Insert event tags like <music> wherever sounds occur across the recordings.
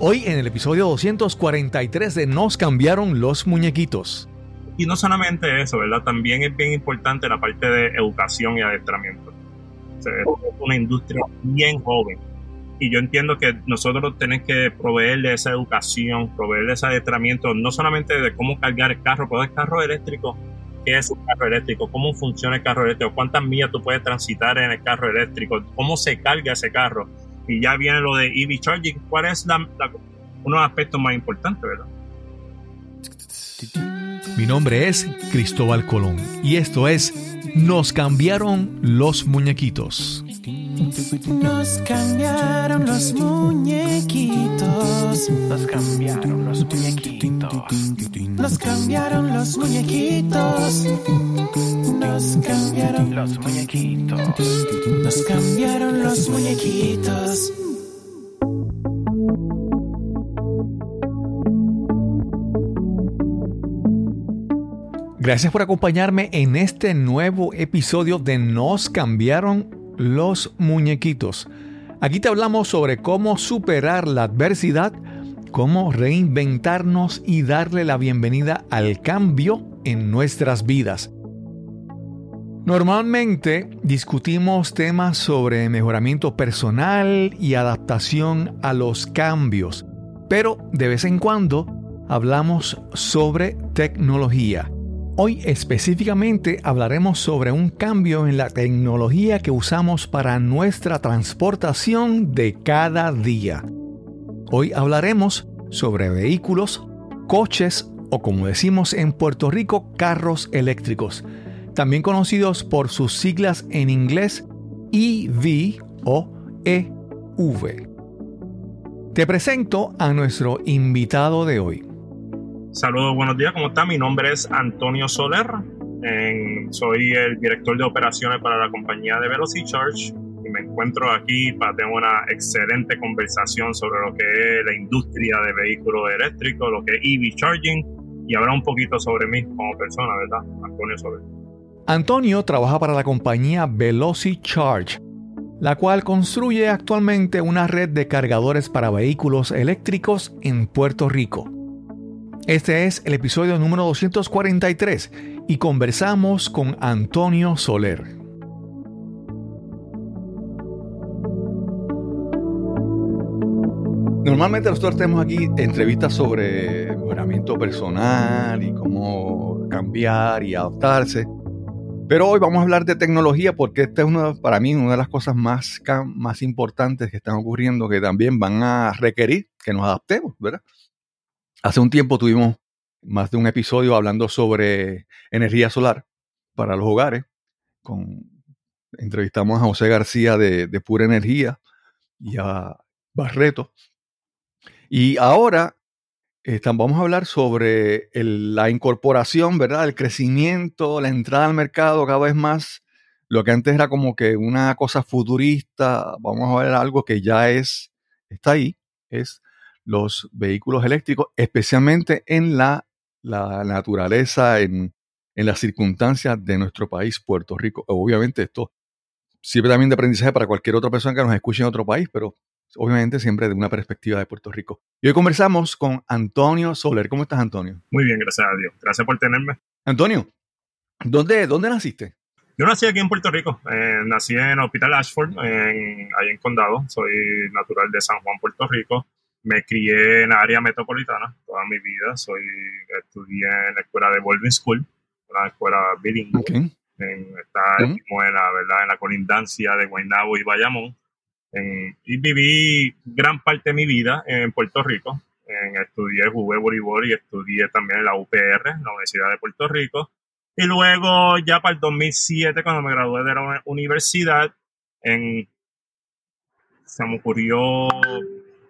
Hoy en el episodio 243 de Nos cambiaron los muñequitos. Y no solamente eso, ¿verdad? También es bien importante la parte de educación y adiestramiento. es una industria bien joven. Y yo entiendo que nosotros tenemos que proveerle esa educación, proveerle ese adiestramiento, no solamente de cómo cargar el carro, pero el carro eléctrico, qué es un carro eléctrico, cómo funciona el carro eléctrico, cuántas millas tú puedes transitar en el carro eléctrico, cómo se carga ese carro. Y ya viene lo de EV charging, cuál es la, uno de los aspectos más importantes, ¿verdad? Mi nombre es Cristóbal Colón y esto es Nos cambiaron los muñequitos. Nos cambiaron los muñequitos. Nos cambiaron los muñequitos. Nos cambiaron los muñequitos. Nos cambiaron los muñequitos. Nos cambiaron los muñequitos. Gracias por acompañarme en este nuevo episodio de Nos cambiaron los muñequitos. Aquí te hablamos sobre cómo superar la adversidad, cómo reinventarnos y darle la bienvenida al cambio en nuestras vidas. Normalmente discutimos temas sobre mejoramiento personal y adaptación a los cambios, pero de vez en cuando hablamos sobre tecnología. Hoy específicamente hablaremos sobre un cambio en la tecnología que usamos para nuestra transportación de cada día. Hoy hablaremos sobre vehículos, coches o como decimos en Puerto Rico, carros eléctricos, también conocidos por sus siglas en inglés EV o EV. Te presento a nuestro invitado de hoy. Saludos, buenos días, ¿cómo está? Mi nombre es Antonio Soler. soy el director de operaciones para la compañía de Charge y me encuentro aquí para tener una excelente conversación sobre lo que es la industria de vehículos eléctricos, lo que es EV Charging y hablar un poquito sobre mí como persona, ¿verdad? Antonio Soler. Antonio trabaja para la compañía Charge, la cual construye actualmente una red de cargadores para vehículos eléctricos en Puerto Rico. Este es el episodio número 243 y conversamos con Antonio Soler. Normalmente nosotros tenemos aquí entrevistas sobre mejoramiento personal y cómo cambiar y adaptarse. Pero hoy vamos a hablar de tecnología porque esta es para mí una de las cosas más, más importantes que están ocurriendo que también van a requerir que nos adaptemos, ¿verdad? Hace un tiempo tuvimos más de un episodio hablando sobre energía solar para los hogares. Con, entrevistamos a José García de, Pura Energía y a Barreto. Y ahora vamos a hablar sobre la incorporación, ¿verdad? El crecimiento, la entrada al mercado cada vez más. Lo que antes era como que una cosa futurista, vamos a ver algo que ya es, está ahí, es los vehículos eléctricos, especialmente en la, naturaleza, en, las circunstancias de nuestro país, Puerto Rico. Obviamente esto sirve también de aprendizaje para cualquier otra persona que nos escuche en otro país, pero obviamente siempre de una perspectiva de Puerto Rico. Y hoy conversamos con Antonio Soler. ¿Cómo estás, Antonio? Muy bien, gracias a Dios. Gracias por tenerme. Antonio, ¿dónde, dónde naciste? Yo nací aquí en Puerto Rico. Eh, nací en Hospital Ashford, en, ahí en Condado. Soy natural de San Juan, Puerto Rico me crié en área metropolitana toda mi vida. Soy, estudié en la escuela de Baldwin School, una escuela bilingüe. está en, la, ¿verdad? en la colindancia de Guaynabo y Bayamón. Y viví gran parte de mi vida en Puerto Rico. estudié, jugué voleibol y estudié también en la UPR, la Universidad de Puerto Rico. Y luego, ya para el 2007, cuando me gradué de la universidad, en, se me ocurrió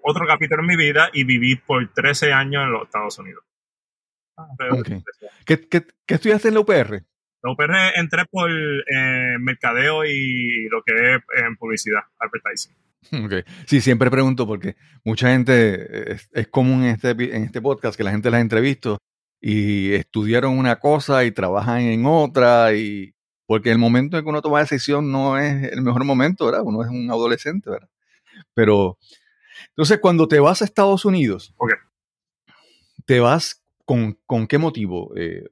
otro capítulo en mi vida y viví por 13 años en los Estados Unidos. Ah, ¿Qué, estudiaste en la UPR? La UPR entré por eh, mercadeo y lo que es en publicidad, advertising. Okay. Sí, siempre pregunto porque mucha gente, es, común en este, en este podcast que la gente las entrevisto y estudiaron una cosa y trabajan en otra y porque el momento en que uno toma decisión no es el mejor momento, ¿verdad? Uno es un adolescente, ¿verdad? Pero Entonces, cuando te vas a Estados Unidos. ¿te vas con, con qué motivo? Eh,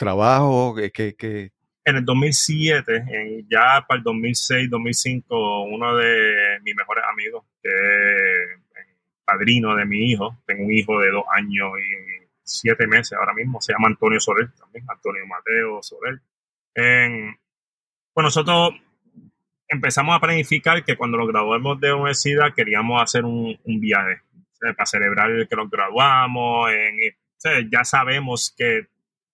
¿Trabajo? ¿Qué, qué-? En el 2007, en- ya para el 2006, 2005, uno de mis mejores amigos, que es padrino de mi hijo, tengo un hijo de dos años y siete meses ahora mismo, se llama Antonio Soler también, Antonio Mateo Soler. En- pues nosotros empezamos a planificar que cuando nos graduemos de universidad queríamos hacer un, viaje eh, para celebrar que nos graduamos. En, ya sabemos que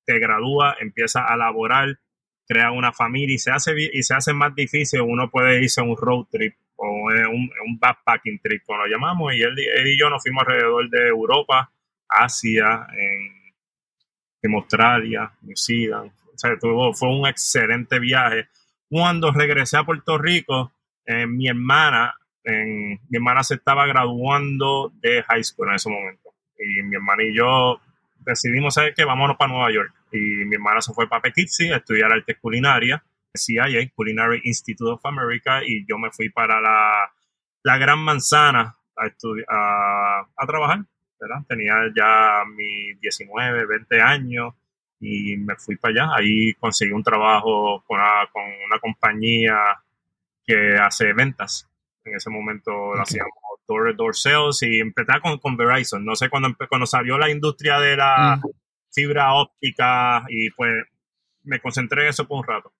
te gradúa, empieza a laborar, crea una familia y se hace y se hace más difícil. Uno puede irse a un road trip o un, un backpacking trip, como lo llamamos. Y él, y yo nos fuimos alrededor de Europa, Asia, en, Australia, New Zealand. O sea, tuvo, fue un excelente viaje. Cuando regresé a Puerto Rico, eh, mi hermana, mi hermana se estaba graduando de high school en ese momento. Y mi hermana y yo decidimos, ¿sabes qué? Vámonos para Nueva York. Y mi hermana se fue para Poughkeepsie a estudiar artes culinarias, CIA, Culinary Institute of America, y yo me fui para la, la Gran Manzana a, a, a trabajar, ¿verdad? Tenía ya mis 19, 20 años y me fui para allá. Ahí conseguí un trabajo con una, con una compañía que hace ventas. En ese momento lo Ok. hacíamos door to door sales y empecé con, con Verizon. No sé, cuando, cuando salió la industria de la Mm. Fibra óptica y pues me concentré en eso por un rato.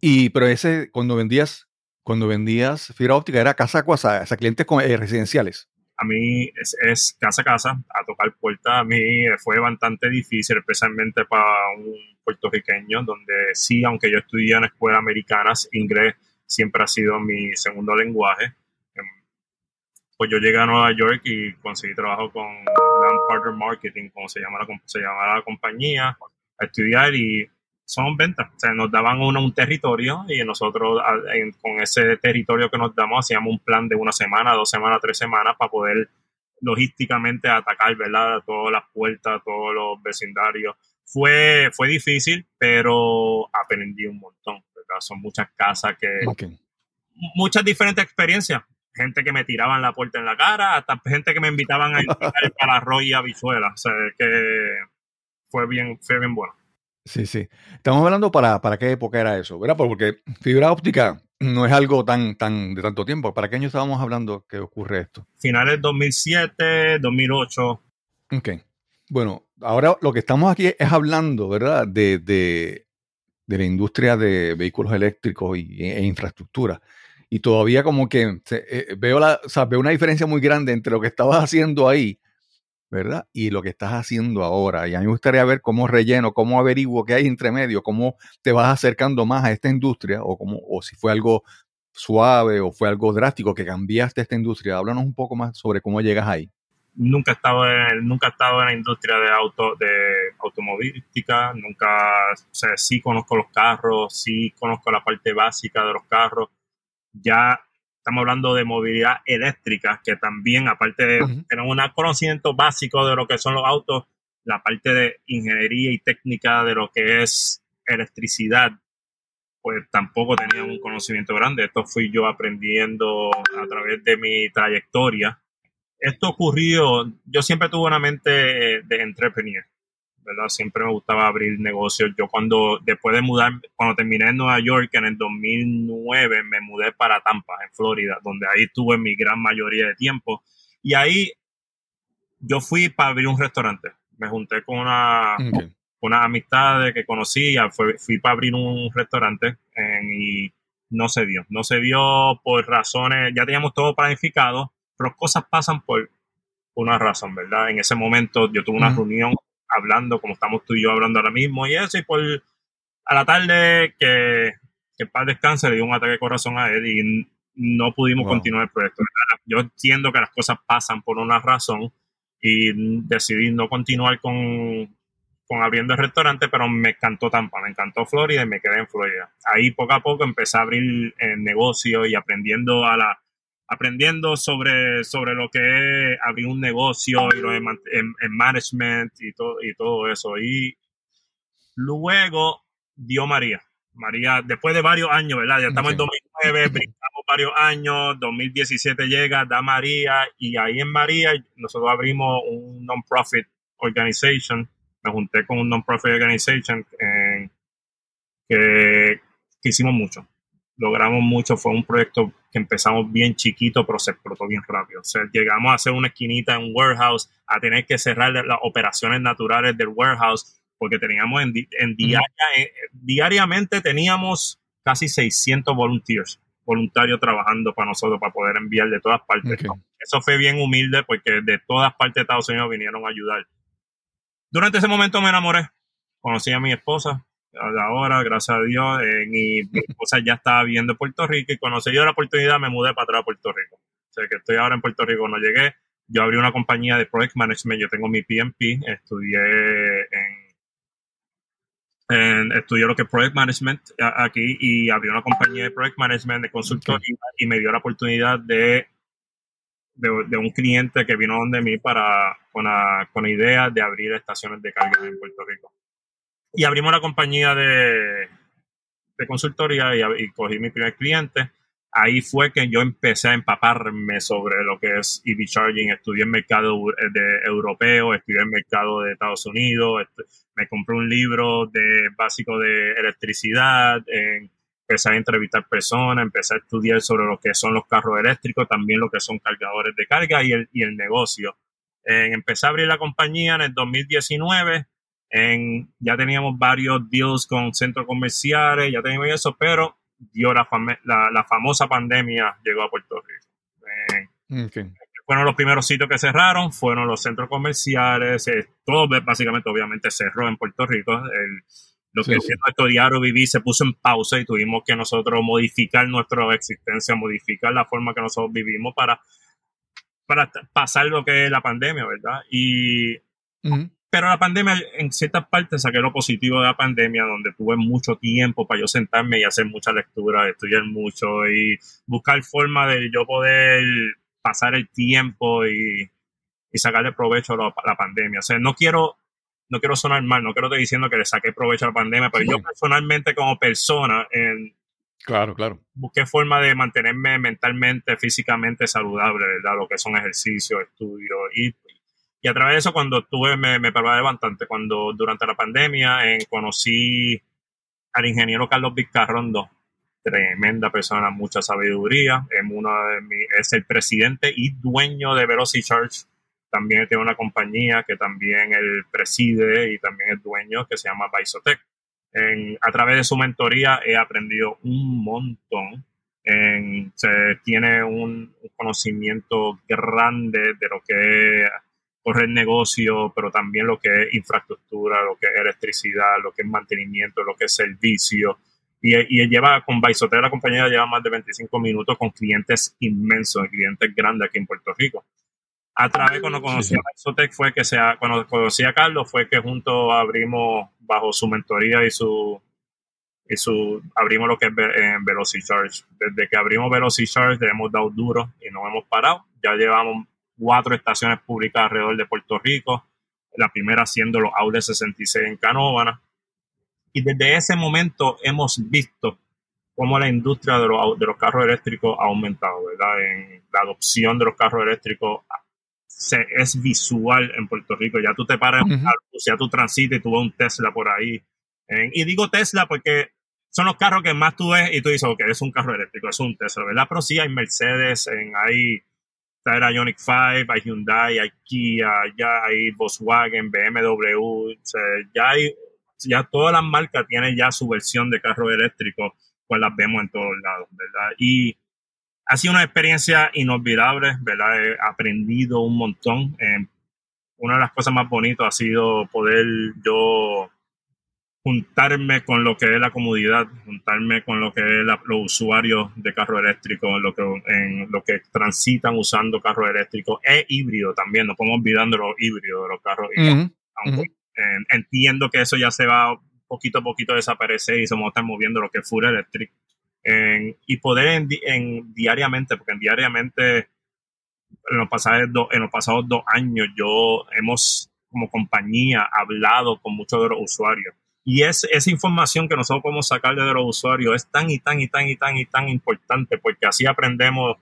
Y, pero ese, cuando vendías, cuando vendías fibra óptica, era casa a casa, sea, clientes con- eh, residenciales. A mí es, es casa a casa, a tocar puertas. A mí fue bastante difícil, especialmente para un puertorriqueño, donde sí, aunque yo estudié en escuelas americanas, inglés siempre ha sido mi segundo lenguaje. Pues yo llegué a Nueva York y conseguí trabajo con Land Partner Marketing, como se llama la, com- se llama la compañía, a estudiar y son ventas. O sea, nos daban uno un territorio y nosotros en- con ese territorio que nos damos hacíamos un plan de una semana, dos semanas, tres semanas para poder logísticamente atacar, ¿verdad? Todas las puertas, todos los vecindarios. Fue, fue difícil, pero aprendí un montón, ¿verdad? Son muchas casas que Ok. muchas diferentes experiencias. Gente que me tiraban la puerta en la cara, hasta gente que me invitaban a invitar <laughs> para arroz y habichuelas. O sea, que fue bien, fue bien bueno. Sí, sí. Estamos hablando para, para qué época era eso, ¿verdad? Porque fibra óptica no es algo tan, tan de tanto tiempo. ¿Para qué año estábamos hablando que ocurre esto? Finales 2007, 2008. Ok. Bueno, ahora lo que estamos aquí es hablando, ¿verdad? De, de, de la industria de vehículos eléctricos y, e infraestructura. Y todavía como que se- eh, veo, la, o veo una diferencia muy grande entre lo que estabas haciendo ahí, ¿verdad? Y lo que estás haciendo ahora. Y a mí me gustaría ver cómo relleno, cómo averiguo qué hay entre medio, cómo te vas acercando más a esta industria o, cómo, o si fue algo suave o fue algo drástico que cambiaste esta industria. Háblanos un poco más sobre cómo llegas ahí. Nunca he estado en, nunca he estado en la industria de auto, de automovilística, nunca, o sea, sí conozco los carros, sí conozco la parte básica de los carros. Ya estamos hablando de movilidad eléctrica, que también, aparte de tener un conocimiento básico de lo que son los autos, la parte de ingeniería y técnica de lo que es electricidad, pues tampoco tenía un conocimiento grande. Esto fui yo aprendiendo a través de mi trayectoria. Esto ocurrió, yo siempre tuve una mente de entrepreneur, ¿verdad? Siempre me gustaba abrir negocios. Yo cuando, después de mudar, cuando terminé en Nueva York en el 2009, me mudé para Tampa, en Florida, donde ahí tuve mi gran mayoría de tiempo. Y ahí yo fui para abrir un restaurante. Me junté con una, Ok. unas amistades que conocía, fue- fui para abrir un restaurante en- y no se dio. No se dio por razones, ya teníamos todo planificado, pero cosas pasan por una razón, ¿verdad? En ese momento yo tuve una Ujú. reunión hablando, como estamos tú y yo hablando ahora mismo, y eso, y por a la tarde que, que el padre descanse le dio un ataque de corazón a él y no pudimos Wow. continuar el proyecto. Yo entiendo que las cosas pasan por una razón y decidí no continuar con, con abriendo el restaurante, pero me encantó Tampa, me encantó Florida y me quedé en Florida. Ahí poco a poco empecé a abrir el negocio y aprendiendo a la aprendiendo sobre, sobre lo que es abrir un negocio y lo de en, en management y todo, y todo eso. Y luego dio María. María, después de varios años, ¿verdad? Ya estamos en Ok. 2009, brincamos varios años, 2017 llega, da María, y ahí en María nosotros abrimos un non-profit organization, me junté con un non-profit organization eh, que, que hicimos mucho, logramos mucho, fue un proyecto que empezamos bien chiquito, pero se explotó bien rápido. O sea, llegamos a hacer una esquinita en un warehouse, a tener que cerrar las operaciones naturales del warehouse, porque teníamos en, en diaria, eh, diariamente teníamos casi 600 volunteers, voluntarios trabajando para nosotros, para poder enviar de todas partes. Eso fue bien humilde porque de todas partes de Estados Unidos vinieron a ayudar. Durante ese momento me enamoré, conocí a mi esposa, ahora, gracias a Dios, eh, mi, esposa ya estaba viviendo en Puerto Rico y cuando se dio la oportunidad me mudé para atrás a Puerto Rico. O sea que estoy ahora en Puerto Rico, no llegué. Yo abrí una compañía de Project Management, yo tengo mi PMP, estudié en, estudié lo que es Project Management aquí y abrí una compañía de Project Management de consultoría y me dio la oportunidad de, de, un cliente que vino donde mí para, con la, con la idea de abrir estaciones de carga en Puerto Rico y abrimos la compañía de, de consultoría y, cogí mi primer cliente. Ahí fue que yo empecé a empaparme sobre lo que es EV Charging. Estudié en mercado de, europeo, estudié en mercado de Estados Unidos, me compré un libro de básico de electricidad, empecé a entrevistar personas, empecé a estudiar sobre lo que son los carros eléctricos, también lo que son cargadores de carga y el, y el negocio. empecé a abrir la compañía en el 2019 ya teníamos varios deals con centros comerciales, ya teníamos eso, pero dio la, la, famosa pandemia llegó a Puerto Rico. Fueron los primeros sitios que cerraron, fueron los centros comerciales, eh, todo básicamente obviamente cerró en Puerto Rico. El, lo que sí. nuestro diario vivir se puso en pausa y tuvimos que nosotros modificar nuestra existencia, modificar la forma que nosotros vivimos para, para pasar lo que es la pandemia, ¿verdad? Y pero la pandemia, en ciertas partes saqué lo positivo de la pandemia, donde tuve mucho tiempo para yo sentarme y hacer mucha lectura, estudiar mucho y buscar forma de yo poder pasar el tiempo y, y sacarle provecho a la, pandemia. O sea, no quiero, no quiero sonar mal, no quiero estar diciendo que le saqué provecho a la pandemia, pero yo personalmente como persona, en, Claro, claro. Busqué forma de mantenerme mentalmente, físicamente saludable, ¿verdad? Lo que son ejercicios, estudios y y a través de eso, cuando estuve, me, me preparé bastante. Cuando durante la pandemia eh, conocí al ingeniero Carlos Vizcarrondo, tremenda persona, mucha sabiduría. Es, uno de es el presidente y dueño de Velocity Charge. También tiene una compañía que también él preside y también es dueño que se llama Baisotec. En, a través de su mentoría he aprendido un montón. En, se tiene un, un conocimiento grande de lo que es correr negocio, pero también lo que es infraestructura, lo que es electricidad, lo que es mantenimiento, lo que es servicio. Y, y lleva con Baisotec, la compañía lleva más de 25 minutos con clientes inmensos, clientes grandes aquí en Puerto Rico. A través, cuando conocí a Baisotec, fue que sea, cuando conocí a Carlos, fue que juntos abrimos, bajo su mentoría y su, y su, abrimos lo que es en Velocity Charge. Desde que abrimos Velocity Charge, le hemos dado duro y no hemos parado. Ya llevamos cuatro estaciones públicas alrededor de Puerto Rico, la primera siendo los Audi 66 en Canóvana. Y desde ese momento hemos visto cómo la industria de los, de los carros eléctricos ha aumentado, ¿verdad? En la adopción de los carros eléctricos se, es visual en Puerto Rico. Ya tú te paras, ya tú transitas y tú ves un Tesla por ahí. y digo Tesla porque son los carros que más tú ves y tú dices, ok, es un carro eléctrico, es un Tesla, ¿verdad? Pero sí hay Mercedes, en, hay Está Ionic 5, hay Hyundai, hay Kia, ya hay Volkswagen, BMW, ya hay, ya todas las marcas tienen ya su versión de carro eléctrico, pues las vemos en todos lados, ¿verdad? Y ha sido una experiencia inolvidable, ¿verdad? He aprendido un montón. Eh, una de las cosas más bonitas ha sido poder yo juntarme con lo que es la comunidad, juntarme con lo que es los usuarios de carro eléctrico, en lo que, en lo que transitan usando carro eléctrico e híbrido también, no podemos olvidar de los híbridos, de los carros entiendo que eso ya se va poquito a poquito a desaparecer y se va a estar moviendo lo que es full electric. y poder en, diariamente, porque diariamente en los, pasados en los pasados dos años yo hemos como compañía hablado con muchos de los usuarios Y es, esa información que nosotros podemos sacar de los usuarios es tan y tan y tan y tan y tan importante porque así aprendemos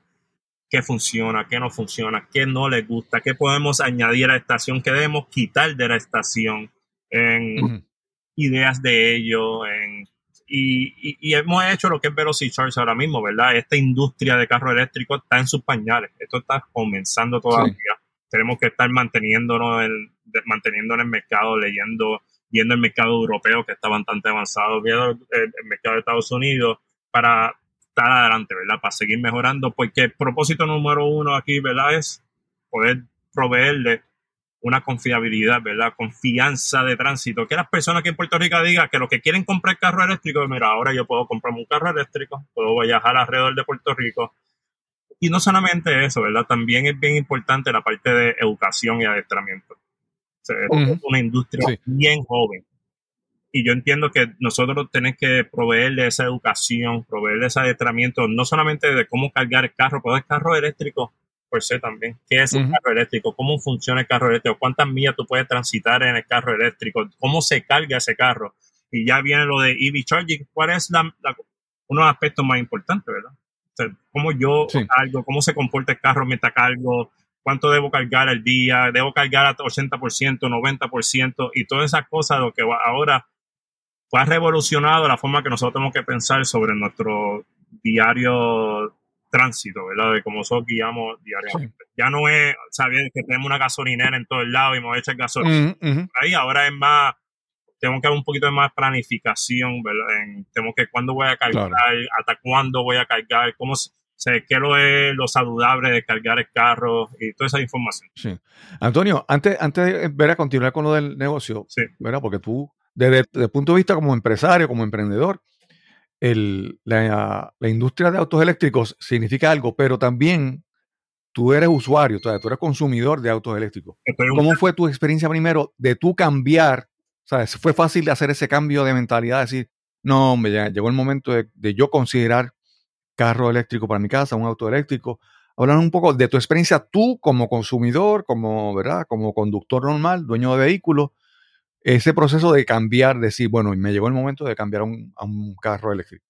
qué funciona, qué no funciona, qué no les gusta, qué podemos añadir a la estación, qué debemos quitar de la estación en ideas de ello. En, y, y, hemos hecho lo que es Velocity Charge ahora mismo, ¿verdad? Esta industria de carro eléctrico está en sus pañales. Esto está comenzando todavía. Tenemos que estar manteniéndonos en, manteniéndonos en el mercado, leyendo, viendo el mercado europeo que está bastante avanzado, viendo el, mercado de Estados Unidos para estar adelante, ¿verdad? Para seguir mejorando, porque el propósito número uno aquí, ¿verdad? Es poder proveerle una confiabilidad, ¿verdad? Confianza de tránsito. Que las personas que en Puerto Rico digan que los que quieren comprar carro eléctrico, mira, ahora yo puedo comprarme un carro eléctrico, puedo viajar alrededor de Puerto Rico. Y no solamente eso, ¿verdad? También es bien importante la parte de educación y adiestramiento. Es una industria bien joven. Y yo entiendo que nosotros tenemos que proveerle esa educación, proveerle ese adiestramiento, no solamente de cómo cargar el carro, pero el carro eléctrico por sí también. ¿Qué es un carro eléctrico? ¿Cómo funciona el carro eléctrico? ¿Cuántas millas tú puedes transitar en el carro eléctrico? ¿Cómo se carga ese carro? Y ya viene lo de EV charging. ¿Cuál es la, uno de los aspectos más importantes, verdad? ¿Cómo yo cargo? ¿Cómo se comporta el carro mientras cargo? ¿Cuánto debo cargar al día? ¿Debo cargar a 80%, 90%? Y todas esas cosas, lo que ahora ha revolucionado la forma que nosotros tenemos que pensar sobre nuestro diario tránsito, ¿verdad? De cómo nosotros guiamos diariamente. Ya no es saber que tenemos una gasolinera en todo el lado y me voy a echar gasolina. Ahí ahora es más, tengo que haber un poquito de más planificación, ¿verdad? En, tengo que cuándo voy a cargar, hasta cuándo voy a cargar, cómo sé qué lo es lo saludable de cargar el carro y toda esa información. Sí. Antonio, antes, antes de ver a continuar con lo del negocio, sí. ¿verdad? Porque tú, desde, desde el punto de vista como empresario, como emprendedor, el, la, industria de autos eléctricos significa algo, pero también tú eres usuario, tú eres consumidor de autos eléctricos. ¿Cómo fue tu experiencia primero de tú cambiar? ¿Sabes? ¿Fue fácil hacer ese cambio de mentalidad? Decir, no, hombre, ya llegó el momento de, yo considerar carro eléctrico para mi casa, un auto eléctrico. Hablar un poco de tu experiencia tú como consumidor, como, ¿verdad? Como conductor normal, dueño de vehículo, ese proceso de cambiar, decir, bueno, me llegó el momento de cambiar a un, carro eléctrico?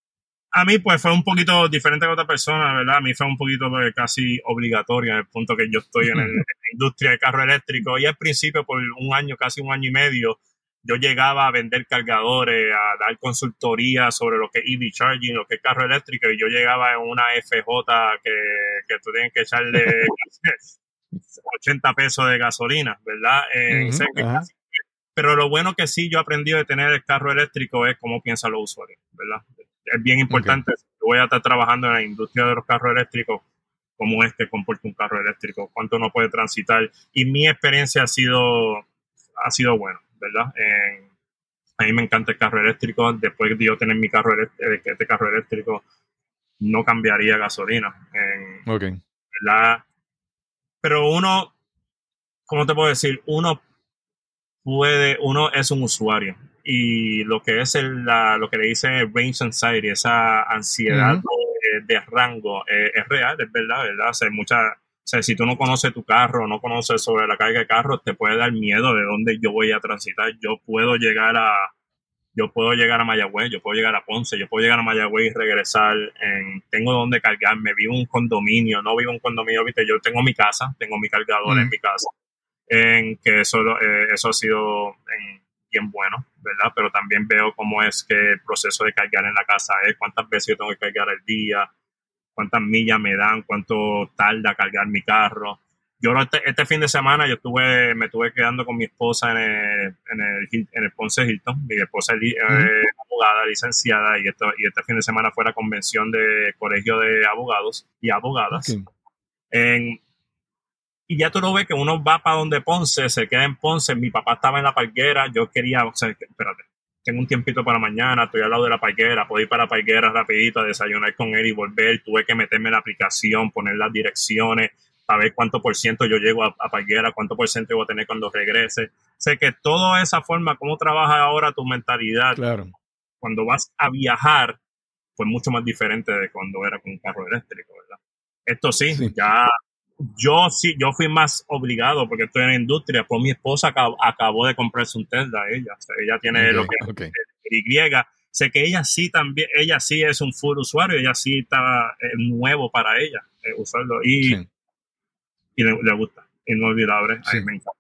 A mí, pues fue un poquito diferente que otra persona, ¿verdad? A mí fue un poquito pues, casi obligatorio en el punto que yo estoy en, <laughs> la industria de carro eléctrico. Y al principio, por un año, casi un año y medio, yo llegaba a vender cargadores, a dar consultoría sobre lo que es EV charging, lo que es carro eléctrico, y yo llegaba en una FJ que, que tú tienes que echarle <laughs> 80 pesos de gasolina, ¿verdad? Eh, pero lo bueno que sí yo he aprendido de tener el carro eléctrico es cómo piensan los usuarios, ¿verdad? Es bien importante. voy a estar trabajando en la industria de los carros eléctricos, cómo es que comporta un carro eléctrico, cuánto uno puede transitar. Y mi experiencia ha sido, ha sido buena, ¿verdad? a mí me encanta el carro eléctrico. Después de yo tener mi carro eléctrico, este carro eléctrico, no cambiaría gasolina. ok. ¿verdad? Pero uno, ¿cómo te puedo decir? Uno puede, uno es un usuario y lo que es el, la, lo que le dice range anxiety, esa ansiedad de, rango, eh, es real, es verdad, ¿verdad? O mucha, si tú no conoces tu carro, no conoces sobre la carga de carro, te puede dar miedo de dónde yo voy a transitar. Yo puedo llegar a, yo puedo llegar a Mayagüez, yo puedo llegar a Ponce, yo puedo llegar a Mayagüez y regresar. En, tengo donde cargarme, vivo en un condominio, no vivo en un condominio, viste, yo tengo mi casa, tengo mi cargador en mi casa en que eso, eh, eso ha sido bien bueno, ¿verdad? Pero también veo cómo es que el proceso de cargar en la casa es, cuántas veces yo tengo que cargar al día, cuántas millas me dan, cuánto tarda cargar mi carro. Yo este, este, fin de semana yo estuve, me estuve quedando con mi esposa en el, en el, en el Ponce Hilton. Mi esposa es abogada, licenciada, y, esto, y este fin de semana fue la convención de colegio de abogados y abogadas. En, y ya tú lo ves que uno va para donde Ponce, se queda en Ponce, mi papá estaba en la parguera, yo quería, o sea, espérate, tengo un tiempito para mañana, estoy al lado de la parguera, puedo ir para la parguera rapidito a desayunar con él y volver, tuve que meterme en la aplicación, poner las direcciones, ver cuánto por ciento yo llego a, a parguera, cuánto por ciento voy a tener cuando regrese. Sé que toda esa forma, cómo trabaja ahora tu mentalidad, claro. cuando vas a viajar, fue mucho más diferente de cuando era con un carro eléctrico, ¿verdad? Esto sí. ya yo sí, yo fui más obligado porque estoy en la industria, pues mi esposa acab- acabó, de comprarse un Tesla, ella, O sea, ella tiene lo que es Ok, ok. el Y, sé que ella sí también, ella sí es un full usuario, ella sí está eh, nuevo para ella eh, usarlo y, Sí. y le, le gusta, inolvidable, a Sí. mí me encanta.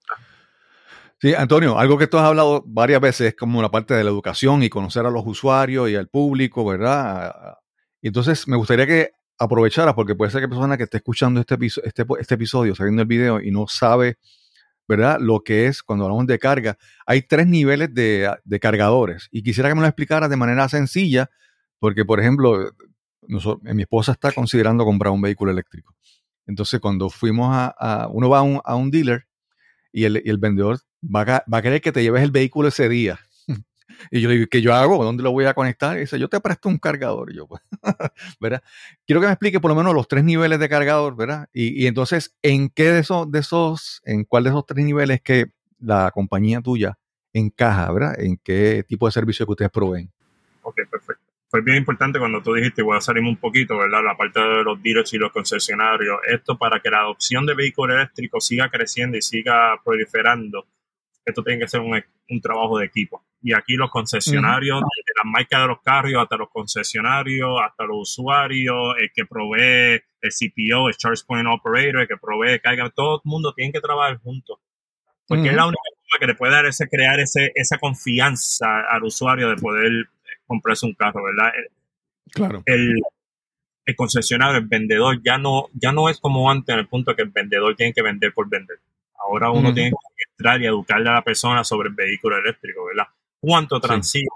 Sí, Antonio, algo que tú has hablado varias veces es como la parte de la educación y conocer a los usuarios y al público, ¿verdad? Entonces me gustaría que aprovecharas, porque puede ser que persona que esté escuchando este, este, este episodio, está viendo el video y no sabe, ¿verdad? Lo que es cuando hablamos de carga. Hay tres niveles de, de cargadores y quisiera que me lo explicaras de manera sencilla, porque, por ejemplo, noso- mi esposa está considerando comprar un vehículo eléctrico. Entonces, cuando fuimos a, uno va a un, dealer y el, el vendedor va va a querer que te lleves el vehículo ese día. Y yo digo, ¿qué yo hago? ¿Dónde lo voy a conectar? Y dice, yo te presto un cargador. Yo, pues, <laughs> ¿verdad? Quiero que me explique por lo menos los tres niveles de cargador, ¿verdad? Y, y entonces, ¿en qué de esos, de esos, en cuál de esos tres niveles que la compañía tuya encaja, ¿verdad? ¿En qué tipo de servicio que ustedes proveen? Ok, perfecto. Fue bien importante cuando tú dijiste, voy a salirme un poquito, ¿verdad? La parte de los dealers y los concesionarios. Esto para que la adopción de vehículos eléctricos siga creciendo y siga proliferando, esto tiene que ser un, un trabajo de equipo. Y aquí los concesionarios, desde las marcas de los carros hasta los concesionarios, hasta los usuarios, el que provee el CPO, el Charge Point Operator, el que provee carga, todo el mundo tiene que trabajar juntos. Porque es la única forma que le puede dar ese, crear ese, esa confianza al usuario de poder comprarse un carro, ¿verdad? El, Claro. el, el concesionario, el vendedor, ya no, ya no es como antes en el punto que el vendedor tiene que vender por vender. Ahora uno tiene que entrar y educarle a la persona sobre el vehículo eléctrico, ¿verdad? Cuánto transita,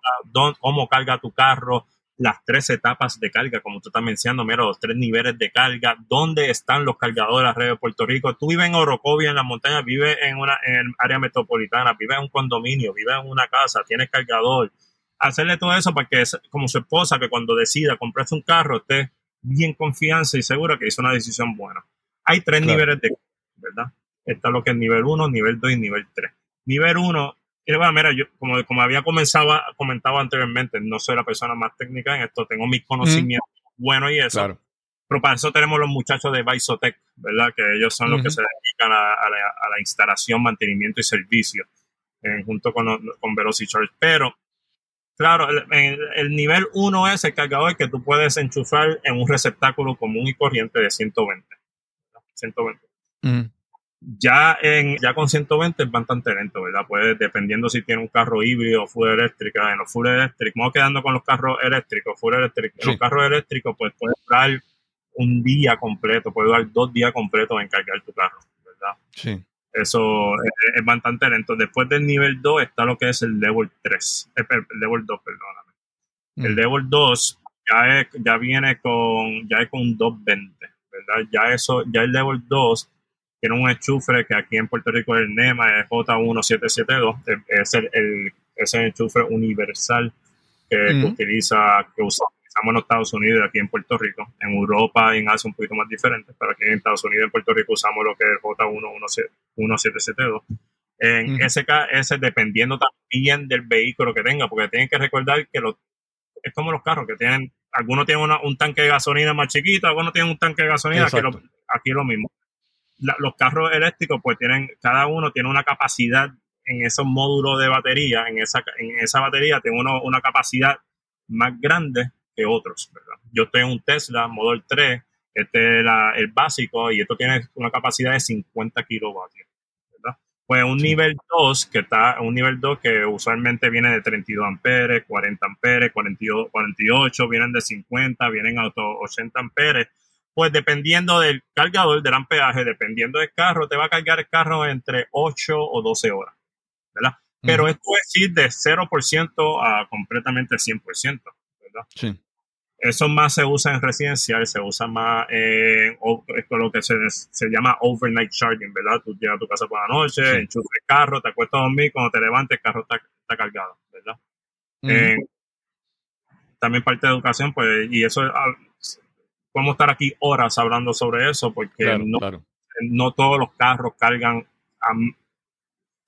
cómo carga tu carro, las tres etapas de carga, como tú estás mencionando, mira, los tres niveles de carga, dónde están los cargadores alrededor de Puerto Rico. Tú vives en Orocovia, en la montaña, vives en una en el área metropolitana, vives en un condominio, vives en una casa, tienes cargador. Hacerle todo eso para que, como su esposa, que cuando decida comprarse un carro, esté bien confianza y segura que hizo una decisión buena. Hay tres Claro. niveles de ¿verdad? Está lo que es nivel 1, nivel 2 y nivel 3. Nivel 1, y bueno, mira, yo como, como había comenzado, comentado anteriormente, no soy la persona más técnica en esto, tengo mis conocimientos buenos y eso, Claro. pero para eso tenemos los muchachos de Visotech, ¿verdad? Que ellos son los que Ujú. se dedican a, a la, a la instalación, mantenimiento y servicio, eh, junto con, con Velocicharge. Pero, claro, el, el- el nivel 1 es el cargador que tú puedes enchufar en un receptáculo común y corriente de 120. ¿verdad? 120 Ujú. Ya en ya con 120 es bastante lento, ¿verdad? Pues dependiendo si tiene un carro híbrido o full eléctrica, en los full eléctricos, vamos quedando con los carros eléctricos, full eléctricos, en Sí. los carros eléctricos pues puede durar un día completo, puede durar dos días completos en cargar tu carro, ¿verdad? Sí. Eso es, es bastante lento. Después del nivel 2 está lo que es el level 3, eh, el level 2, perdóname. El Ujú. level 2 ya, es- ya viene con, ya es con un 220, ¿verdad? Ya eso, ya el level 2 tiene un enchufe que aquí en Puerto Rico es el NEMA, es J1772, eh, es el, el- es el enchufe universal que, utiliza, que usa- utilizamos en los Estados Unidos y aquí en Puerto Rico. En Europa y en Asia un poquito más diferente, pero aquí en Estados Unidos y en Puerto Rico usamos lo que es el J1772. En Ujú. ese, ese dependiendo también del vehículo que tenga, porque tienen que recordar que los es como los carros que tienen, algunos tienen una- un tanque de gasolina más chiquito, algunos tienen un tanque de gasolina, lo- aquí es lo mismo. La- los carros eléctricos, pues tienen, cada uno tiene una capacidad en esos módulos de batería, en esa, en esa batería tiene uno, una capacidad más grande que otros, ¿verdad? Yo tengo un Tesla Model 3, este es la- el básico, y esto tiene una capacidad de 50 kilovatios, ¿verdad? Pues un Sí. nivel 2, que está, un nivel 2 que usualmente viene de 32 amperes, 40 amperes, 42, 48, vienen de 50, vienen a 80 amperes, pues dependiendo del cargador, del ampeaje, dependiendo del carro, te va a cargar el carro entre 8 o 12 horas, ¿verdad? Pero esto es ir de 0% a completamente 100%, ¿verdad? Sí. Eso más se usa en residencial, se usa más en lo que se, se llama overnight charging, ¿verdad? Tú llegas a tu casa por la noche, Sí. enchufas el carro, te acuestas a dormir, cuando te levantes el carro está, está cargado, ¿verdad? Eh, también parte de educación, pues, y eso, podemos estar aquí horas hablando sobre eso, porque Claro, no, claro. no todos los carros cargan a-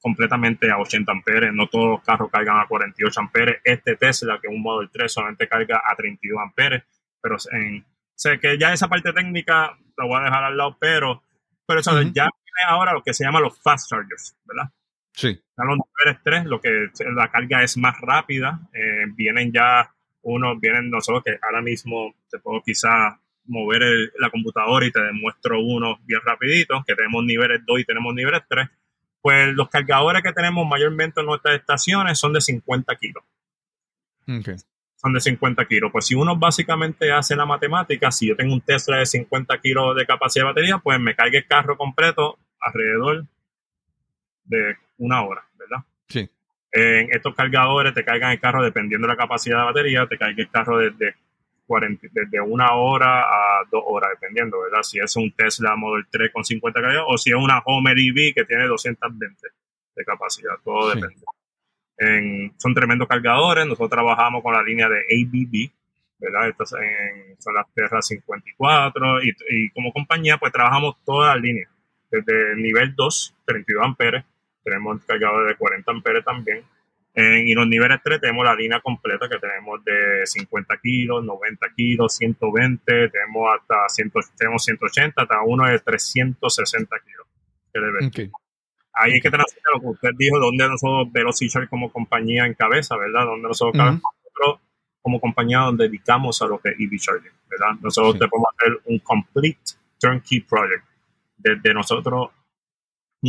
completamente a 80 amperes, no todos los carros cargan a 48 amperes. Este Tesla, que es un Model 3, solamente carga a 32 amperes, pero en, sé que ya esa parte técnica la voy a dejar al lado, pero pero eso ya tiene ahora lo que se llama los fast chargers, ¿verdad? Sí. Están los niveles 3, lo que la carga es más rápida. eh, vienen ya unos, vienen nosotros que ahora mismo te puedo quizá mover el- la computadora y te demuestro uno bien rapidito, que tenemos niveles 2 y tenemos niveles 3. Pues los cargadores que tenemos mayormente en nuestras estaciones son de 50 kilos. Son de 50 kilos. Pues si uno básicamente hace la matemática, si yo tengo un Tesla de 50 kilos de capacidad de batería, pues me cargue el carro completo alrededor de una hora, ¿verdad? Sí. En estos cargadores te cargan el carro dependiendo de la capacidad de batería, te carga el carro desde, 40, desde una hora a dos horas, dependiendo, ¿verdad? Si es un Tesla Model 3 con 50 cargadores o si es una Homer EV que tiene 220 de capacidad, todo Sí. depende. En- son tremendos cargadores, nosotros trabajamos con la línea de ABB, ¿verdad? Estas en- son las Terra 54 y, y como compañía pues trabajamos toda la línea, desde el nivel 2, 32 amperes, tenemos cargadores de 40 amperes también. En- y los niveles 3 tenemos la línea completa que tenemos de 50 kilos, 90 kilos, 120, tenemos hasta 100, tenemos 180, hasta uno de 360 kilos. que. Ahí es que tenemos lo que usted dijo, donde nosotros Velocity como compañía en cabeza, ¿verdad? Donde nosotros, como compañía donde dedicamos a lo que es EV Charging, ¿verdad? Nosotros Sí. te podemos hacer un complete turnkey project. Desde nosotros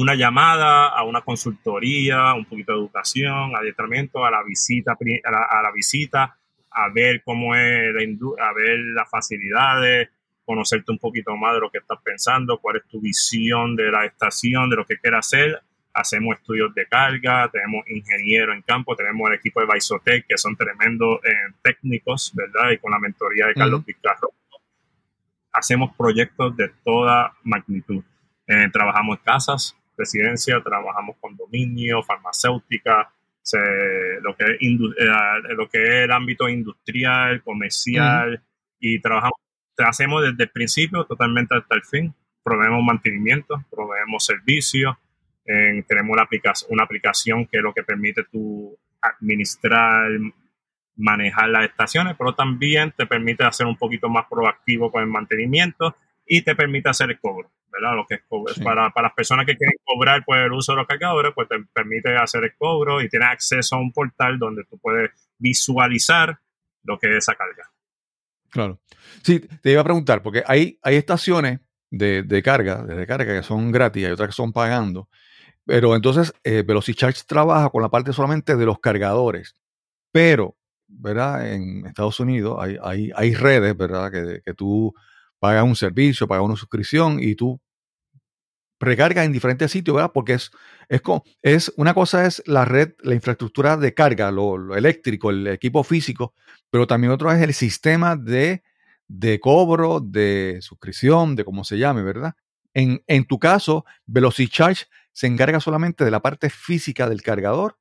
una llamada a una consultoría, un poquito de educación, adiestramiento, a la visita, a la, a la visita, a ver cómo es la a ver las facilidades, conocerte un poquito más de lo que estás pensando, cuál es tu visión de la estación, de lo que quieres hacer. Hacemos estudios de carga, tenemos ingenieros en campo, tenemos el equipo de Baisotec, que son tremendos eh, técnicos, ¿verdad? Y con la mentoría de Carlos Ujú. Pizarro. Hacemos proyectos de toda magnitud. Eh, trabajamos en casas, residencia, trabajamos condominios, farmacéutica, se- lo, que es indu- eh, lo que es el ámbito industrial, comercial, y trabajamos, hacemos desde el principio totalmente hasta el fin. Proveemos mantenimiento, proveemos servicios, eh, tenemos una aplicación, una aplicación que es lo que permite tú administrar, manejar las estaciones, pero también te permite hacer un poquito más proactivo con el mantenimiento y te permite hacer el cobro, ¿verdad? Lo que es cobro. Sí. Para, para las personas que quieren cobrar por el uso de los cargadores, pues te permite hacer el cobro y tienes acceso a un portal donde tú puedes visualizar lo que es esa carga. Claro. Sí, te iba a preguntar, porque hay, hay estaciones de, de carga, de recarga, que son gratis, hay otras que son pagando. Pero entonces, eh, VelociCharge trabaja con la parte solamente de los cargadores. Pero, ¿verdad? En Estados Unidos hay, hay, hay redes, ¿verdad? Que, que tú pagas un servicio, pagas una suscripción y tú recargas en diferentes sitios, ¿verdad? Porque es, es, es una cosa es la red, la infraestructura de carga, lo, lo eléctrico, el equipo físico, pero también otro es el sistema de, de cobro, de suscripción, de cómo se llame, ¿verdad? En, en tu caso, VelociCharge se encarga solamente de la parte física del cargador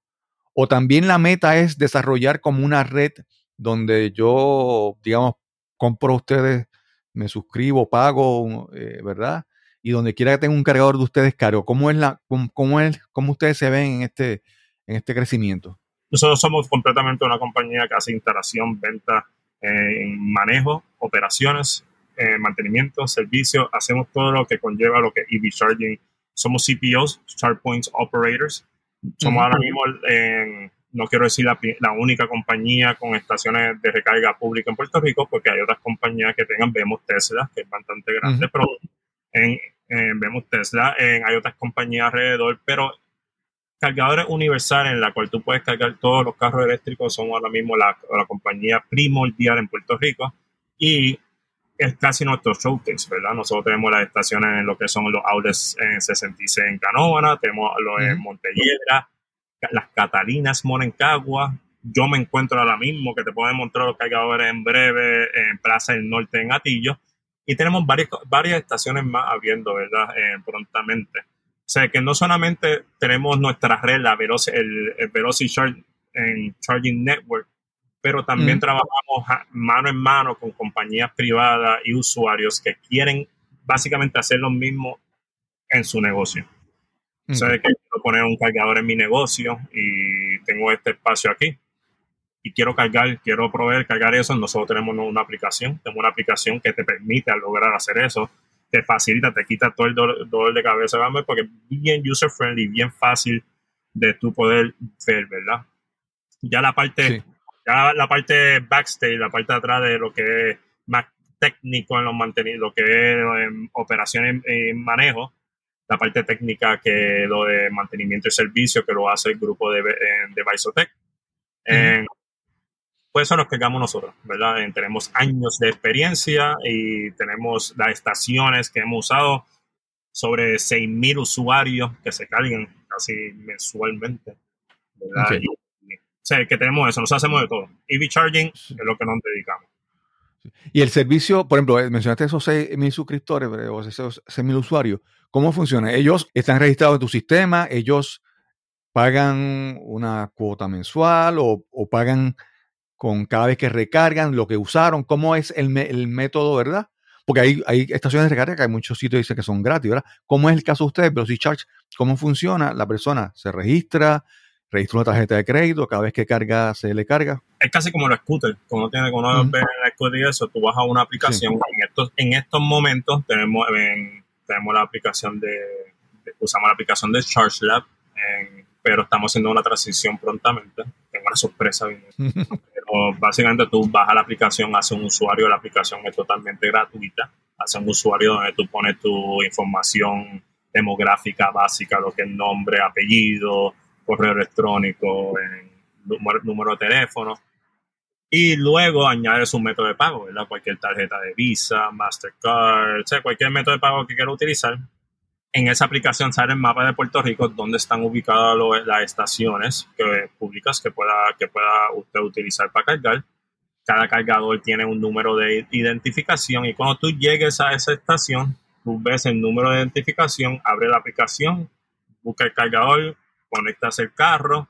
o también la meta es desarrollar como una red donde yo, digamos, compro a ustedes, me suscribo, pago, eh, ¿verdad? Y donde quiera que tenga un cargador de ustedes cargo. ¿Cómo es la, cómo, cómo es, cómo ustedes se ven en este, en este crecimiento? Nosotros somos completamente una compañía que hace instalación, venta, eh, manejo, operaciones, eh, mantenimiento, servicio. Hacemos todo lo que conlleva lo que es EV Charging. Somos CPOs, Charge Points Operators. Somos ahora mismo, en- no quiero decir la, la única compañía con estaciones de recarga pública en Puerto Rico, porque hay otras compañías que tengan, vemos Tesla, que es bastante grande, pero en, en- vemos Tesla, en- hay otras compañías alrededor, pero cargadores universales en la cual tú puedes cargar todos los carros eléctricos somos ahora mismo la, la compañía primordial en Puerto Rico y es casi nuestro showcase, ¿verdad? Nosotros tenemos las estaciones en lo que son los outlets en 66 en Canóvana, tenemos los en Ujú. Las Catalinas Morencagua. Yo me encuentro ahora mismo que te pueden mostrar los cargadores en breve en Plaza del Norte en Atillo. Y tenemos varias, varias estaciones más abriendo, ¿verdad? Eh, prontamente. O sea que no solamente tenemos nuestra red, la Veloci, el, en Charging Network, pero también Ujú. trabajamos ja- mano en mano con compañías privadas y usuarios que quieren básicamente hacer lo mismo en su negocio. Sé que quiero poner un cargador en mi negocio y tengo este espacio aquí y quiero cargar, quiero proveer, cargar eso. Nosotros tenemos una aplicación, tenemos una aplicación que te permite lograr hacer eso. te facilita, te quita todo el dolor, dolor de cabeza, ¿verdad? porque es bien user friendly, bien fácil de tu poder ver, ¿verdad? Ya la parte, Sí. ya la parte backstage, la parte de atrás de lo que es más técnico en los mantenidos, lo que es en operaciones y manejo, la parte técnica que lo de mantenimiento y servicio que lo hace el grupo de, eh, de Visotech. Eh, pues eso nos cargamos nosotros, ¿verdad? Eh, tenemos años de experiencia y tenemos las estaciones que hemos usado, sobre 6.000 usuarios que se cargan casi mensualmente, ¿verdad? Ok. Y- y- o sea, que tenemos eso, nos hacemos de todo. EV Charging es lo que nos dedicamos. Y el servicio, por ejemplo, eh, mencionaste esos 6.000 suscriptores o esos 6.000 usuarios. ¿Cómo funciona? Ellos están registrados en tu sistema, ellos pagan una cuota mensual o, o pagan con cada vez que recargan lo que usaron. ¿Cómo es el, me- el método, verdad? Porque hay, hay estaciones de recarga que hay muchos sitios que dicen que son gratis, ¿verdad? ¿Cómo es el caso de ustedes, Velocity Charge? ¿Cómo funciona? La persona se registra, registra una tarjeta de crédito, cada vez que carga, se le carga. Es casi como los scooters, como tiene como ve en la scooter y eso, tú vas a una aplicación. En, estos, en estos momentos tenemos, en- tenemos la aplicación de, de- usamos la aplicación de ChargeLab, en- pero estamos haciendo una transición prontamente. Tengo una sorpresa. bien. <laughs> Pero básicamente tú bajas la aplicación, haces un usuario, la aplicación es totalmente gratuita, haces un usuario donde tú pones tu información demográfica básica, lo que es nombre, apellido, correo electrónico, en número, número de teléfono. Y luego añades un método de pago, ¿verdad? Cualquier tarjeta de Visa, Mastercard, o sea, cualquier método de pago que quieras utilizar. En esa aplicación sale el mapa de Puerto Rico donde están ubicadas las estaciones que, públicas que pueda, que pueda usted utilizar para cargar. Cada cargador tiene un número de identificación y cuando tú llegues a esa estación, tú ves el número de identificación, abre la aplicación, busca el cargador, conectas el carro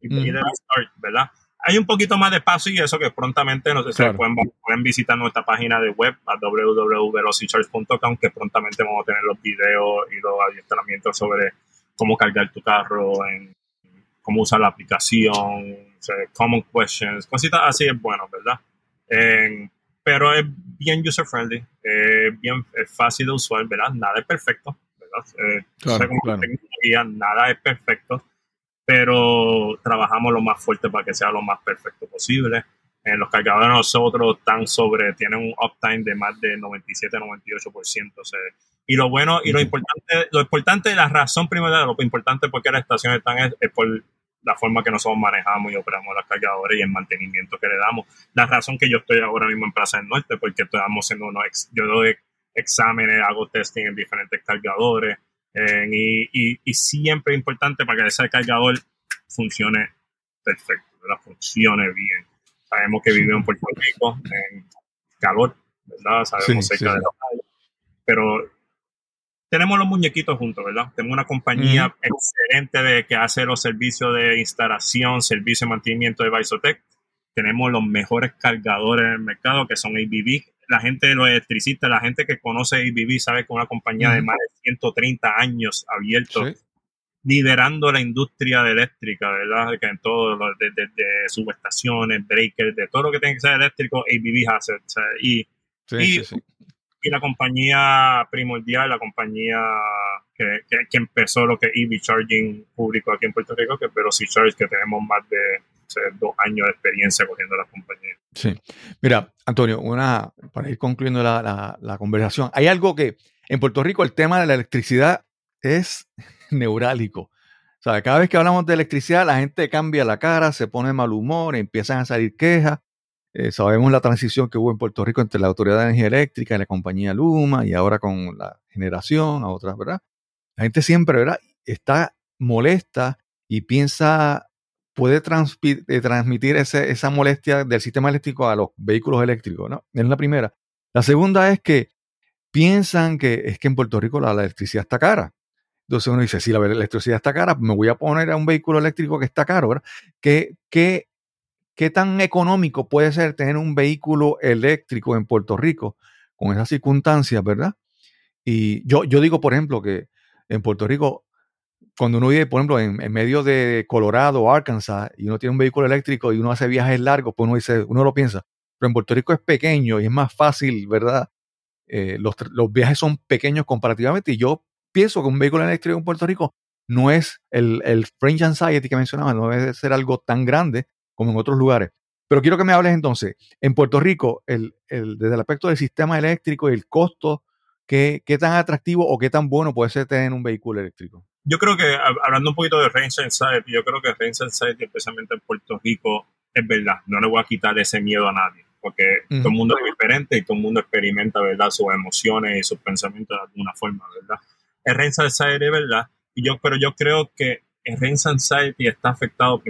y, le das start, ¿verdad? Hay un poquito más de paso y eso que prontamente no sé, Claro. pueden, pueden visitar nuestra página de web a www.velocicharge.com que prontamente vamos a tener los videos y los adiestramientos sobre cómo cargar tu carro, en cómo usar la aplicación, o sea, common questions, cositas así es bueno, ¿verdad? Pero es bien user friendly, es bien es fácil de usar, ¿verdad? Nada es perfecto, ¿verdad? Eh, Claro, como claro. tecnología, nada es perfecto, pero trabajamos lo más fuerte para que sea lo más perfecto posible. En los cargadores nosotros están sobre, tienen un uptime de más de 97-98%. O sea, y lo bueno y lo importante, lo importante, la razón primera, lo importante por qué las estaciones están es, es por la forma que nosotros manejamos y operamos las cargadores y el mantenimiento que le damos. La razón que yo estoy ahora mismo en Plaza del Norte, porque estamos haciendo unos, ex- yo doy exámenes, hago testing en diferentes cargadores, eh, y, y, y siempre es importante para que ese cargador funcione perfecto, ¿verdad? funcione bien. Sabemos que vivimos en Puerto Rico, en calor, ¿verdad? Sabemos Sí, cerca sí. de la playa, pero tenemos los muñequitos juntos, ¿verdad? Tenemos una compañía excelente de que hace los servicios de instalación, servicio de mantenimiento de Visotech. Tenemos los mejores cargadores en el mercado que son ABB. La gente, los electricistas, la gente que conoce ABB sabe que una compañía de más de 130 años abierto Sí. liderando la industria de eléctrica, ¿verdad? Que en todo, lo- de, de- de subestaciones, breakers, de todo lo que tiene que ser eléctrico, ABB hace. o sea, y, Sí, Y- sí, y la compañía primordial, la compañía que, que, que empezó lo que es EV Charging público aquí en Puerto Rico, que es Velocity Charge, que tenemos más de dos años de experiencia corriendo la compañía. Sí. Mira, Antonio, una, para ir concluyendo la, la- conversación, hay algo que en Puerto Rico el tema de la electricidad es <laughs> neurálgico. O sea, cada vez que hablamos de electricidad, la gente cambia la cara, se pone mal humor, empiezan a salir quejas. Eh, sabemos la transición que hubo en Puerto Rico entre la Autoridad de Energía Eléctrica y la compañía Luma y ahora con la generación, a otras, ¿verdad? La gente siempre, ¿verdad? Está molesta y piensa, puede eh, transmitir esa molestia del sistema eléctrico a los vehículos eléctricos, ¿no? Es la primera. La segunda es que piensan que es que en Puerto Rico la, la electricidad está cara. Entonces uno dice, si la electricidad está cara, me voy a poner a un vehículo eléctrico que está caro, ¿verdad? ¿Qué, qué, qué tan económico puede ser tener un vehículo eléctrico en Puerto Rico con esas circunstancias, verdad? Y yo, yo digo, por ejemplo, que en Puerto Rico, cuando uno vive, por ejemplo, en, medio de Colorado o Arkansas y uno tiene un vehículo eléctrico y uno hace viajes largos, pues uno dice, uno lo piensa, pero en Puerto Rico es pequeño y es más fácil, ¿verdad? eh, los, viajes son pequeños comparativamente y yo pienso que un vehículo eléctrico en Puerto Rico no es el, el French Anxiety que mencionaba, no debe ser algo tan grande como en otros lugares. Pero quiero que me hables entonces, en Puerto Rico, el, el, desde el aspecto del sistema eléctrico y el costo, ¿qué, ¿qué, tan atractivo o qué tan bueno puede ser tener un vehículo eléctrico? Yo creo que, hablando un poquito de Range Anxiety, yo creo que Range Anxiety, especialmente en Puerto Rico, es verdad, no le voy a quitar ese miedo a nadie, porque uh -huh. todo el mundo es diferente y todo el mundo experimenta, ¿verdad?, sus emociones y sus pensamientos de alguna forma, ¿verdad? El Range Anxiety, ¿verdad? Y yo, pero yo creo que el Range Anxiety está afectado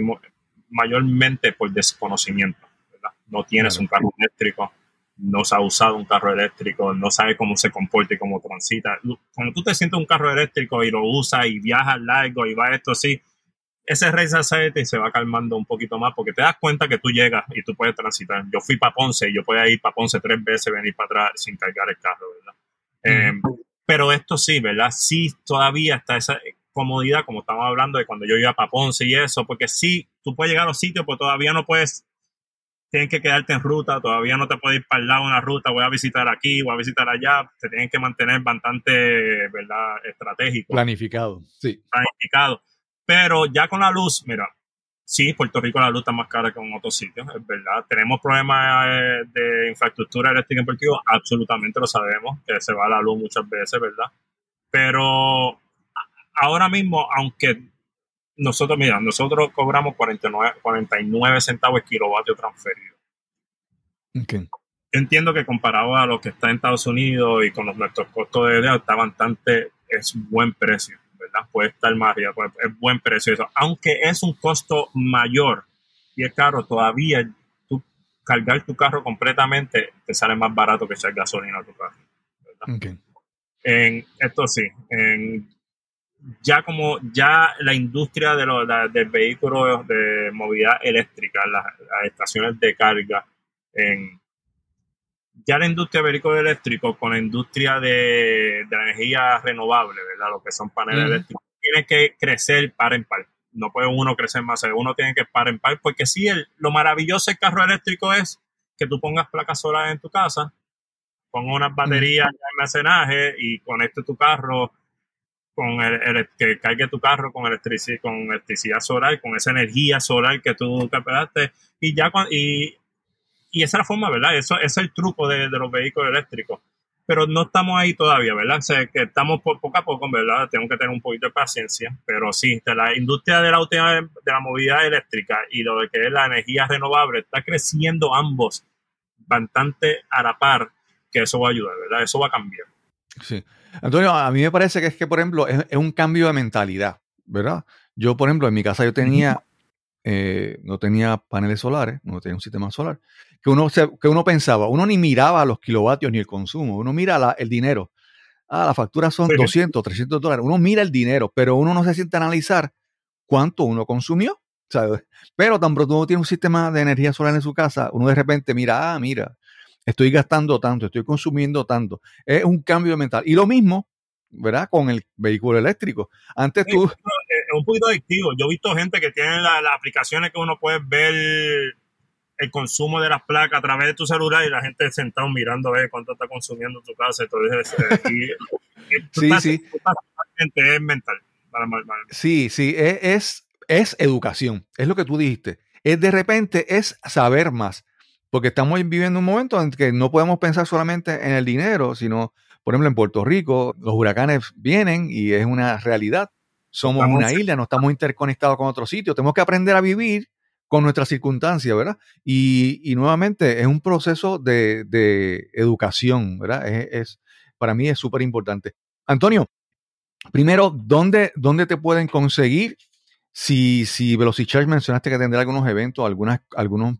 mayormente por desconocimiento, ¿verdad? No tienes un carro eléctrico, no se ha usado un carro eléctrico, no sabe cómo se comporta y cómo transita. Cuando tú te sientes un carro eléctrico y lo usas y viajas largo y va esto así, ese Race Society se va calmando un poquito más porque te das cuenta que tú llegas y tú puedes transitar. Yo fui para Ponce y yo podía ir para Ponce tres veces, venir para atrás sin cargar el carro, ¿verdad? Mm. Eh, pero esto sí, ¿verdad? Sí, todavía está esa comodidad, como estamos hablando de cuando yo iba para Ponce y eso, porque sí, tú puedes llegar a los sitios, pero todavía no puedes tienes que quedarte en ruta, todavía no te puedes ir para el lado de una ruta, voy a visitar aquí, voy a visitar allá, te tienes que mantener bastante, ¿verdad? Estratégico. Planificado, sí. Planificado. Pero ya con la luz, mira, sí, Puerto Rico la luz está más cara que en otros sitios, es verdad. Tenemos problemas eh, de infraestructura eléctrica en Puerto Rico, absolutamente lo sabemos, que se va la luz muchas veces, ¿verdad? Pero ahora mismo, aunque nosotros, mira, nosotros cobramos 49, 49 centavos el kilovatio transferido. Okay. Yo entiendo que comparado a lo que está en Estados Unidos y con los, nuestros costos de idea, está bastante, es buen precio, ¿verdad? Puede estar más arriba, pues, es buen precio eso. Aunque es un costo mayor y es caro, todavía tú cargar tu carro completamente te sale más barato que echar gasolina a tu carro. ¿verdad? Okay. En, esto sí, en ya como ya la industria de los de, del vehículo de movilidad eléctrica, las, las, estaciones de carga, en, ya la industria de vehículos eléctricos con la industria de, de la energía renovable, ¿verdad? Lo que son paneles eléctricos, tiene que crecer par en par. No puede uno crecer más, uno tiene que par en par, porque sí, el, lo maravilloso del carro eléctrico es que tú pongas placas solares en tu casa, pongas unas baterías -huh. de almacenaje y conectes tu carro con el, que cargue tu carro con electricidad, con electricidad solar, con esa energía solar que tú captaste y ya y, y esa es la forma, ¿verdad? Eso, ese es el truco de, los vehículos eléctricos. Pero no estamos ahí todavía, ¿verdad? O sea, que estamos poco a poco, ¿verdad? Tenemos que tener un poquito de paciencia, pero sí, de la industria de la, de la movilidad eléctrica y lo de que es la energía renovable está creciendo ambos bastante a la par, que eso va a ayudar, ¿verdad? Eso va a cambiar. Sí. Antonio, a mí me parece que es que, por ejemplo, es, es un cambio de mentalidad, ¿verdad? Yo, por ejemplo, en mi casa yo tenía, eh, no tenía paneles solares, no tenía un sistema solar, que uno, se, que uno pensaba, uno ni miraba los kilovatios ni el consumo, uno mira la, el dinero. Ah, las facturas son sí. 200, 300 dólares. Uno mira el dinero, pero uno no se siente a analizar cuánto uno consumió. ¿sabes? Pero tan pronto uno tiene un sistema de energía solar en su casa, uno de repente mira, ah, mira, estoy gastando tanto, estoy consumiendo tanto. Es un cambio mental. Y lo mismo, ¿verdad? Con el vehículo eléctrico. Antes tú... Es un poquito adictivo. Yo he visto gente que tiene las la aplicaciones que uno puede ver el consumo de las placas a través de tu celular y la gente sentado mirando a ver cuánto está consumiendo tu casa. Entonces, y, <laughs> sí, estás, sí. Es mental. Para, para, sí, sí, es, es, es educación. Es lo que tú dijiste. Es de repente, es saber más porque estamos viviendo un momento en que no podemos pensar solamente en el dinero, sino, por ejemplo, en Puerto Rico, los huracanes vienen y es una realidad. Somos una isla, no estamos interconectados con otros sitios. Tenemos que aprender a vivir con nuestras circunstancias, ¿verdad? Y, y nuevamente es un proceso de, de educación, ¿verdad? Es, es, para mí es súper importante. Antonio, primero, ¿dónde, ¿dónde te pueden conseguir? Si, si Velocicharge mencionaste que tendrá algunos eventos, algunas, algunos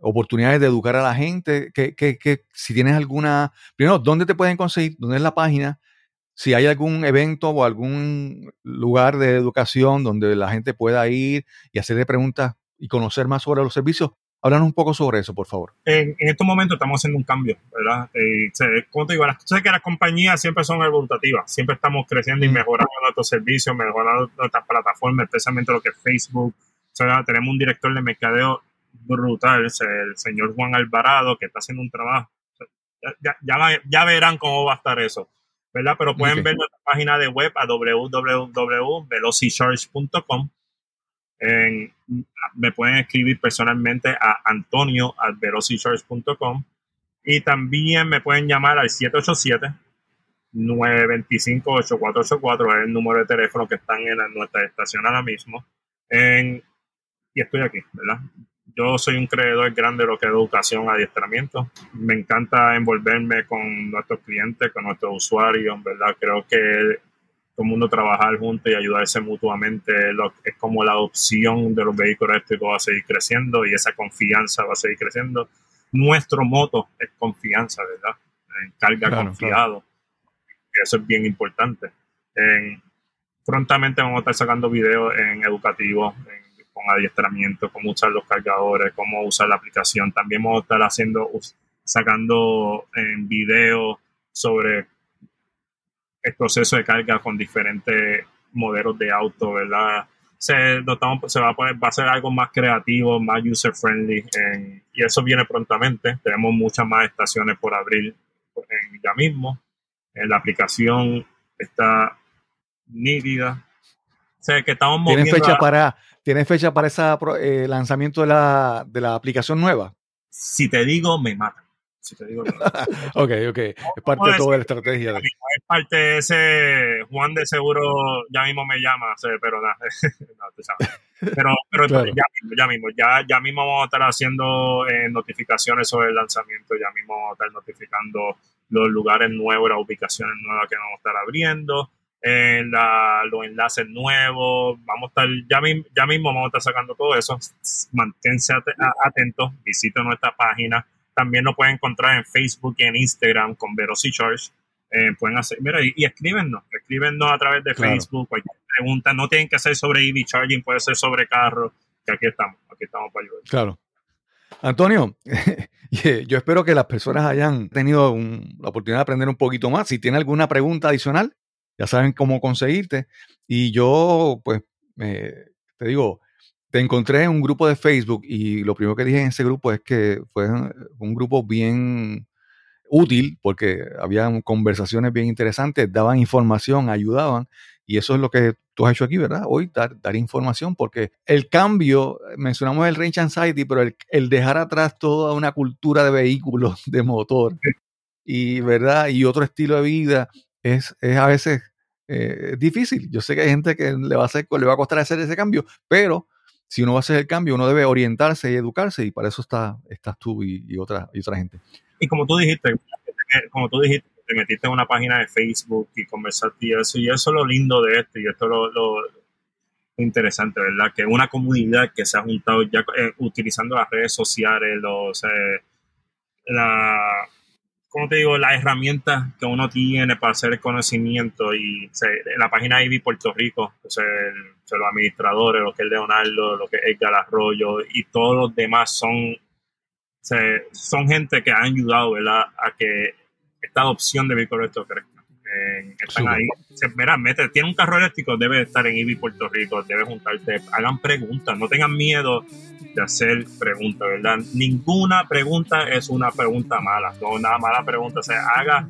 oportunidades de educar a la gente, que, que, que, si tienes alguna, primero, ¿dónde te pueden conseguir? ¿Dónde es la página? Si hay algún evento o algún lugar de educación donde la gente pueda ir y hacerle preguntas y conocer más sobre los servicios, háblanos un poco sobre eso, por favor. En, en estos momentos estamos haciendo un cambio, ¿verdad? Eh, ¿Cómo te digo? Las cosas que las compañías siempre son evolutivas, siempre estamos creciendo y mejorando nuestros servicios, mejorando nuestras plataformas, especialmente lo que es Facebook. O sea, tenemos un director de mercadeo brutal, el señor Juan Alvarado, que está haciendo un trabajo. ya, ya, ya verán cómo va a estar eso, ¿verdad? Pero pueden ver nuestra página de web a www.velocicharge.com. Me pueden escribir personalmente a antonio at y también me pueden llamar al 787 925-8484 es el número de teléfono que están en nuestra estación ahora mismo. En- y estoy aquí, ¿verdad? Yo soy un creador grande de lo que es educación, adiestramiento. Me encanta envolverme con nuestros clientes, con nuestros usuarios, ¿verdad? Creo que todo el mundo trabajar juntos y ayudarse mutuamente es como la adopción de los vehículos eléctricos va a seguir creciendo y esa confianza va a seguir creciendo. Nuestro moto es confianza, ¿verdad? En carga Claro, confiado. Eso es bien importante. En- prontamente vamos a estar sacando videos en educativos, en- con adiestramiento, cómo usar los cargadores, cómo usar la aplicación. También vamos a estar haciendo, sacando en videos sobre el proceso de carga con diferentes modelos de auto, ¿verdad? Se, estamos- se va a poner, va a ser algo más creativo, más user friendly, en- y eso viene prontamente. Tenemos muchas más estaciones por abrir en, ya mismo. En la aplicación está nítida. O sea, que estamos ¿Tienen moviendo fecha a- para, ¿tienen fecha para ese lanzamiento de la, de la aplicación nueva? si te digo, me matan. Si te digo, me matan. <laughs> Ok, ok. Es parte de toda la estrategia. de- es parte de ese Juan de seguro ya mismo me llama, pero nada, <laughs> no, tú sabes. Pero, pero Claro. ya mismo, ya mismo, ya, ya mismo vamos a estar haciendo eh, notificaciones sobre el lanzamiento, ya mismo vamos a estar notificando los lugares nuevos, las ubicaciones nuevas que vamos a estar abriendo, eh, la- los enlaces nuevos, vamos a estar, ya, ya mismo vamos a estar sacando todo eso, manténse atentos, visiten nuestra página, también nos pueden encontrar en Facebook y en Instagram con Veloci Charge. Eh, pueden hacer, mira, y, y escríbenos, escríbenos a través de Claro. Facebook, cualquier pregunta, no tienen que ser sobre EV charging, puede ser sobre carro, que aquí estamos, aquí estamos para ayudar. Claro. Antonio, <laughs> yo espero que las personas hayan tenido un- la oportunidad de aprender un poquito más. Si tienen alguna pregunta adicional, ya saben cómo conseguirte. Y yo, pues, eh, te digo, te encontré en un grupo de Facebook y lo primero que dije en ese grupo es que fue un grupo bien útil porque había conversaciones bien interesantes, daban información, ayudaban. Y eso es lo que tú has hecho aquí, ¿verdad? Hoy dar, dar información, porque el cambio, mencionamos el Range Anxiety, pero el, el dejar atrás toda una cultura de vehículos, <laughs> de motor, y, ¿verdad? Y otro estilo de vida, es, es a veces eh, difícil. Yo sé que hay gente que le va, a hacer, le va a costar hacer ese cambio, pero si uno va a hacer el cambio, uno debe orientarse y educarse, y para eso está, estás tú y, y otra, y otra gente. Y como tú dijiste, <laughs> como tú dijiste, te metiste en una página de Facebook y conversaste y eso, y eso es lo lindo de esto, y esto es lo, lo interesante, ¿verdad? Que una comunidad que se ha juntado ya eh, utilizando las redes sociales, los, eh, la, ¿cómo te digo? Las herramientas que uno tiene para hacer el conocimiento y se, en la página IBI Puerto Rico, o sea, el- los administradores, lo que es Leonardo, lo que es Edgar Arroyo y todos los demás son, o sea, son gente que han ayudado, ¿verdad? A que esta adopción de eléctricos crezca. Eh, están ahí. Se, mira, mete, tiene un carro eléctrico, debe estar en IBI Puerto Rico, debe juntarte, hagan preguntas, no tengan miedo de hacer preguntas, ¿verdad? Ninguna pregunta es una pregunta mala, no una mala pregunta, o sea, haga,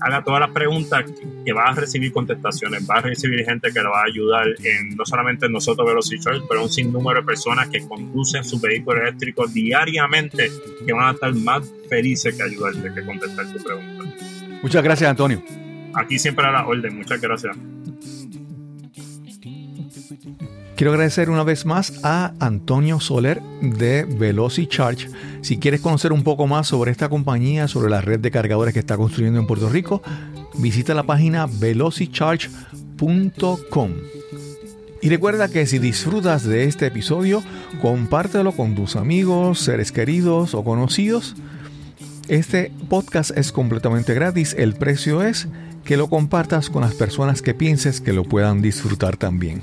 haga todas las preguntas que, va a recibir contestaciones, va a recibir gente que le va a ayudar en no solamente en nosotros Velocity pero un sinnúmero de personas que conducen sus vehículos eléctricos diariamente que van a estar más felices que ayudarte, que contestar tu pregunta. Muchas gracias, Antonio. Aquí siempre a la orden, muchas gracias. Quiero agradecer una vez más a Antonio Soler de VelociCharge. Si quieres conocer un poco más sobre esta compañía, sobre la red de cargadores que está construyendo en Puerto Rico, visita la página velocicharge.com. Y recuerda que si disfrutas de este episodio, compártelo con tus amigos, seres queridos o conocidos. Este podcast es completamente gratis. El precio es que lo compartas con las personas que pienses que lo puedan disfrutar también.